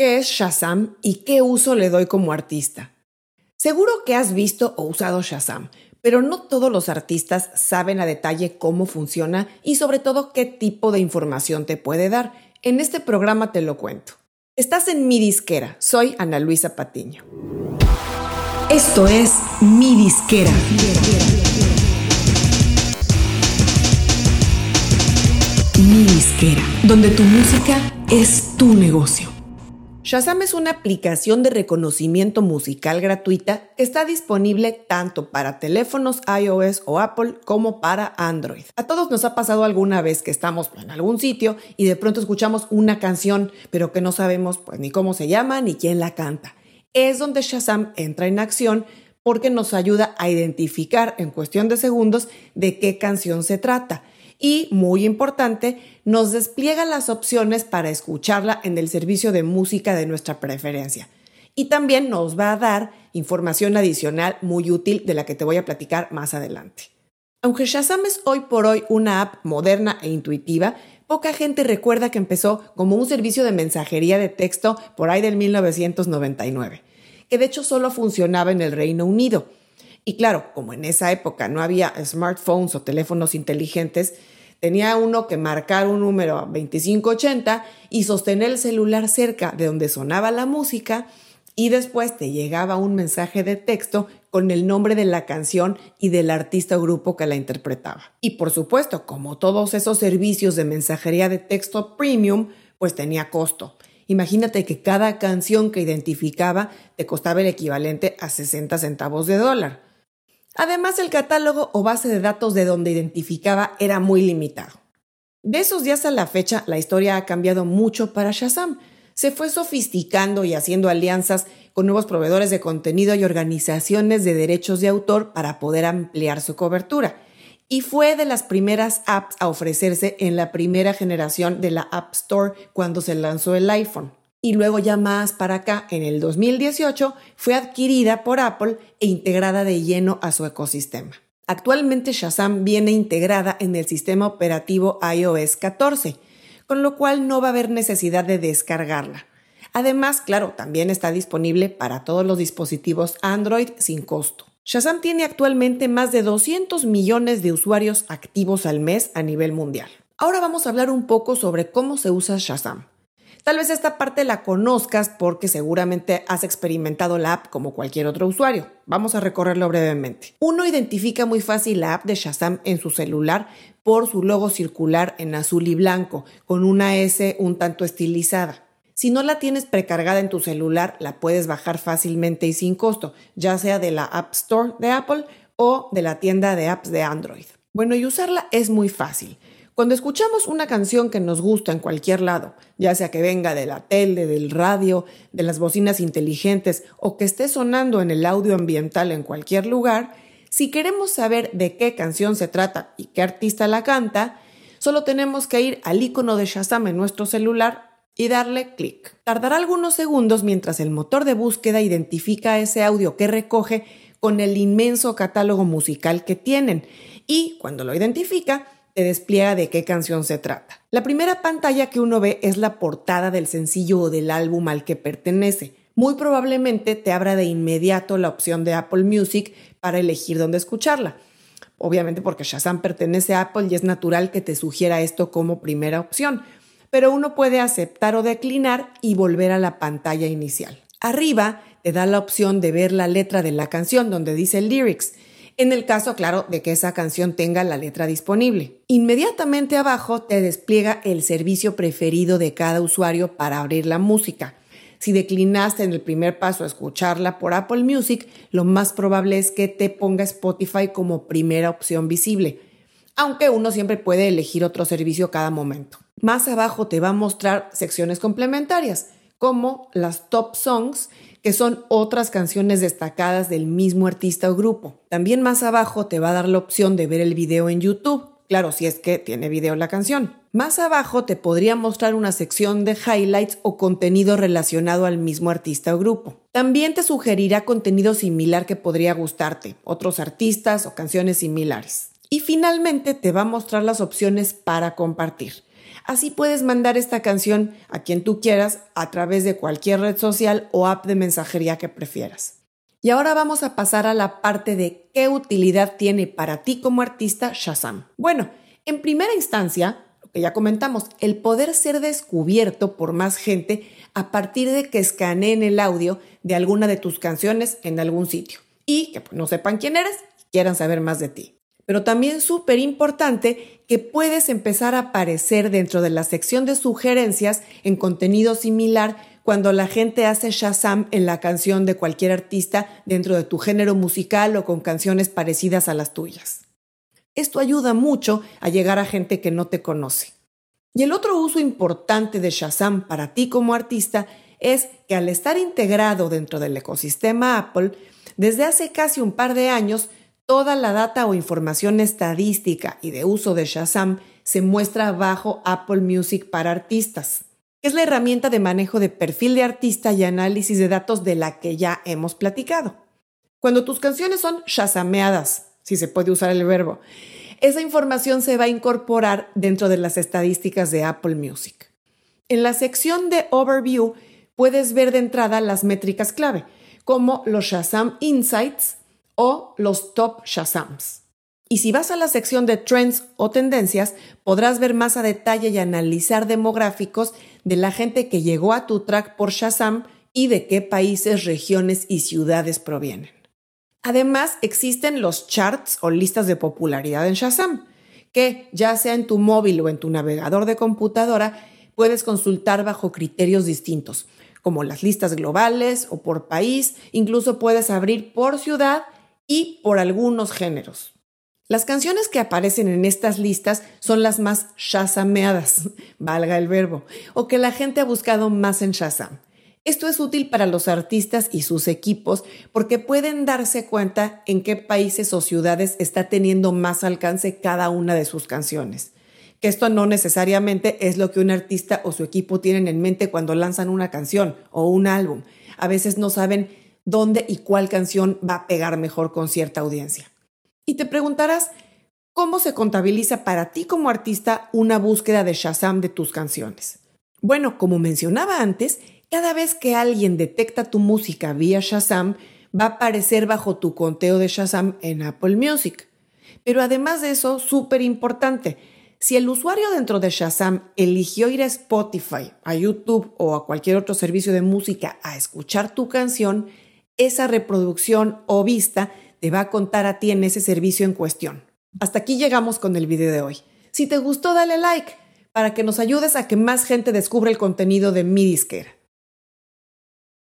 ¿Qué es Shazam y qué uso le doy como artista? Seguro que has visto o usado Shazam, pero no todos los artistas saben a detalle cómo funciona y sobre todo qué tipo de información te puede dar. En este programa te lo cuento. Estás en mi disquera, soy Ana Luisa Patiño. Esto es mi disquera. Mi disquera, donde tu música es tu negocio. Shazam es una aplicación de reconocimiento musical gratuita que está disponible tanto para teléfonos iOS o Apple como para Android. A todos nos ha pasado alguna vez que estamos en algún sitio y de pronto escuchamos una canción, pero que no sabemos pues, ni cómo se llama ni quién la canta. Es donde Shazam entra en acción porque nos ayuda a identificar en cuestión de segundos de qué canción se trata y, muy importante, nos despliega las opciones para escucharla en el servicio de música de nuestra preferencia. Y también nos va a dar información adicional muy útil de la que te voy a platicar más adelante. Aunque Shazam es hoy por hoy una app moderna e intuitiva, poca gente recuerda que empezó como un servicio de mensajería de texto por ahí del 1999, que de hecho solo funcionaba en el Reino Unido. Y claro, como en esa época no había smartphones o teléfonos inteligentes, tenía uno que marcar un número 2580 y sostener el celular cerca de donde sonaba la música y después te llegaba un mensaje de texto con el nombre de la canción y del artista o grupo que la interpretaba. Y por supuesto, como todos esos servicios de mensajería de texto premium, pues tenía costo. Imagínate que cada canción que identificaba te costaba el equivalente a 60 centavos de dólar. Además, el catálogo o base de datos de donde identificaba era muy limitado. De esos días a la fecha, la historia ha cambiado mucho para Shazam. Se fue sofisticando y haciendo alianzas con nuevos proveedores de contenido y organizaciones de derechos de autor para poder ampliar su cobertura. Y fue de las primeras apps a ofrecerse en la primera generación de la App Store cuando se lanzó el iPhone y luego ya más para acá, en el 2018, fue adquirida por Apple e integrada de lleno a su ecosistema. Actualmente Shazam viene integrada en el sistema operativo iOS 14, con lo cual no va a haber necesidad de descargarla. Además, claro, también está disponible para todos los dispositivos Android sin costo. Shazam tiene actualmente más de 200 millones de usuarios activos al mes a nivel mundial. Ahora vamos a hablar un poco sobre cómo se usa Shazam. Tal vez esta parte la conozcas porque seguramente has experimentado la app como cualquier otro usuario. Vamos a recorrerlo brevemente. Uno identifica muy fácil la app de Shazam en su celular por su logo circular en azul y blanco, con una S un tanto estilizada. Si no la tienes precargada en tu celular, la puedes bajar fácilmente y sin costo, ya sea de la App Store de Apple o de la tienda de apps de Android. Bueno, y usarla es muy fácil. Cuando escuchamos una canción que nos gusta en cualquier lado, ya sea que venga de la tele, del radio, de las bocinas inteligentes o que esté sonando en el audio ambiental en cualquier lugar, si queremos saber de qué canción se trata y qué artista la canta, solo tenemos que ir al icono de Shazam en nuestro celular y darle clic. Tardará algunos segundos mientras el motor de búsqueda identifica ese audio que recoge con el inmenso catálogo musical que tienen y cuando lo identifica, te despliega de qué canción se trata. La primera pantalla que uno ve es la portada del sencillo o del álbum al que pertenece. Muy probablemente te abra de inmediato la opción de Apple Music para elegir dónde escucharla. Obviamente porque Shazam pertenece a Apple y es natural que te sugiera esto como primera opción, pero uno puede aceptar o declinar y volver a la pantalla inicial. Arriba te da la opción de ver la letra de la canción donde dice lyrics en el caso, claro, de que esa canción tenga la letra disponible. Inmediatamente abajo te despliega el servicio preferido de cada usuario para abrir la música. Si declinaste en el primer paso a escucharla por Apple Music, lo más probable es que te ponga Spotify como primera opción visible, aunque uno siempre puede elegir otro servicio cada momento. Más abajo te va a mostrar secciones complementarias, como las top songs que son otras canciones destacadas del mismo artista o grupo. También más abajo te va a dar la opción de ver el video en YouTube, claro, si es que tiene video la canción. Más abajo te podría mostrar una sección de highlights o contenido relacionado al mismo artista o grupo. También te sugerirá contenido similar que podría gustarte, otros artistas o canciones similares. Y finalmente te va a mostrar las opciones para compartir. Así puedes mandar esta canción a quien tú quieras a través de cualquier red social o app de mensajería que prefieras. Y ahora vamos a pasar a la parte de qué utilidad tiene para ti como artista Shazam. Bueno, en primera instancia, lo que ya comentamos, el poder ser descubierto por más gente a partir de que escaneen el audio de alguna de tus canciones en algún sitio y que pues, no sepan quién eres y quieran saber más de ti pero también súper importante que puedes empezar a aparecer dentro de la sección de sugerencias en contenido similar cuando la gente hace Shazam en la canción de cualquier artista dentro de tu género musical o con canciones parecidas a las tuyas. Esto ayuda mucho a llegar a gente que no te conoce. Y el otro uso importante de Shazam para ti como artista es que al estar integrado dentro del ecosistema Apple, desde hace casi un par de años Toda la data o información estadística y de uso de Shazam se muestra bajo Apple Music para artistas. Es la herramienta de manejo de perfil de artista y análisis de datos de la que ya hemos platicado. Cuando tus canciones son shazameadas, si se puede usar el verbo, esa información se va a incorporar dentro de las estadísticas de Apple Music. En la sección de Overview puedes ver de entrada las métricas clave, como los Shazam Insights, o los top Shazams. Y si vas a la sección de Trends o Tendencias, podrás ver más a detalle y analizar demográficos de la gente que llegó a tu track por Shazam y de qué países, regiones y ciudades provienen. Además, existen los charts o listas de popularidad en Shazam, que ya sea en tu móvil o en tu navegador de computadora, puedes consultar bajo criterios distintos, como las listas globales o por país, incluso puedes abrir por ciudad y por algunos géneros. Las canciones que aparecen en estas listas son las más shazameadas, valga el verbo, o que la gente ha buscado más en Shazam. Esto es útil para los artistas y sus equipos porque pueden darse cuenta en qué países o ciudades está teniendo más alcance cada una de sus canciones. Que esto no necesariamente es lo que un artista o su equipo tienen en mente cuando lanzan una canción o un álbum. A veces no saben dónde y cuál canción va a pegar mejor con cierta audiencia. Y te preguntarás, ¿cómo se contabiliza para ti como artista una búsqueda de Shazam de tus canciones? Bueno, como mencionaba antes, cada vez que alguien detecta tu música vía Shazam, va a aparecer bajo tu conteo de Shazam en Apple Music. Pero además de eso, súper importante, si el usuario dentro de Shazam eligió ir a Spotify, a YouTube o a cualquier otro servicio de música a escuchar tu canción, esa reproducción o vista te va a contar a ti en ese servicio en cuestión. Hasta aquí llegamos con el video de hoy. Si te gustó, dale like para que nos ayudes a que más gente descubra el contenido de mi disquera.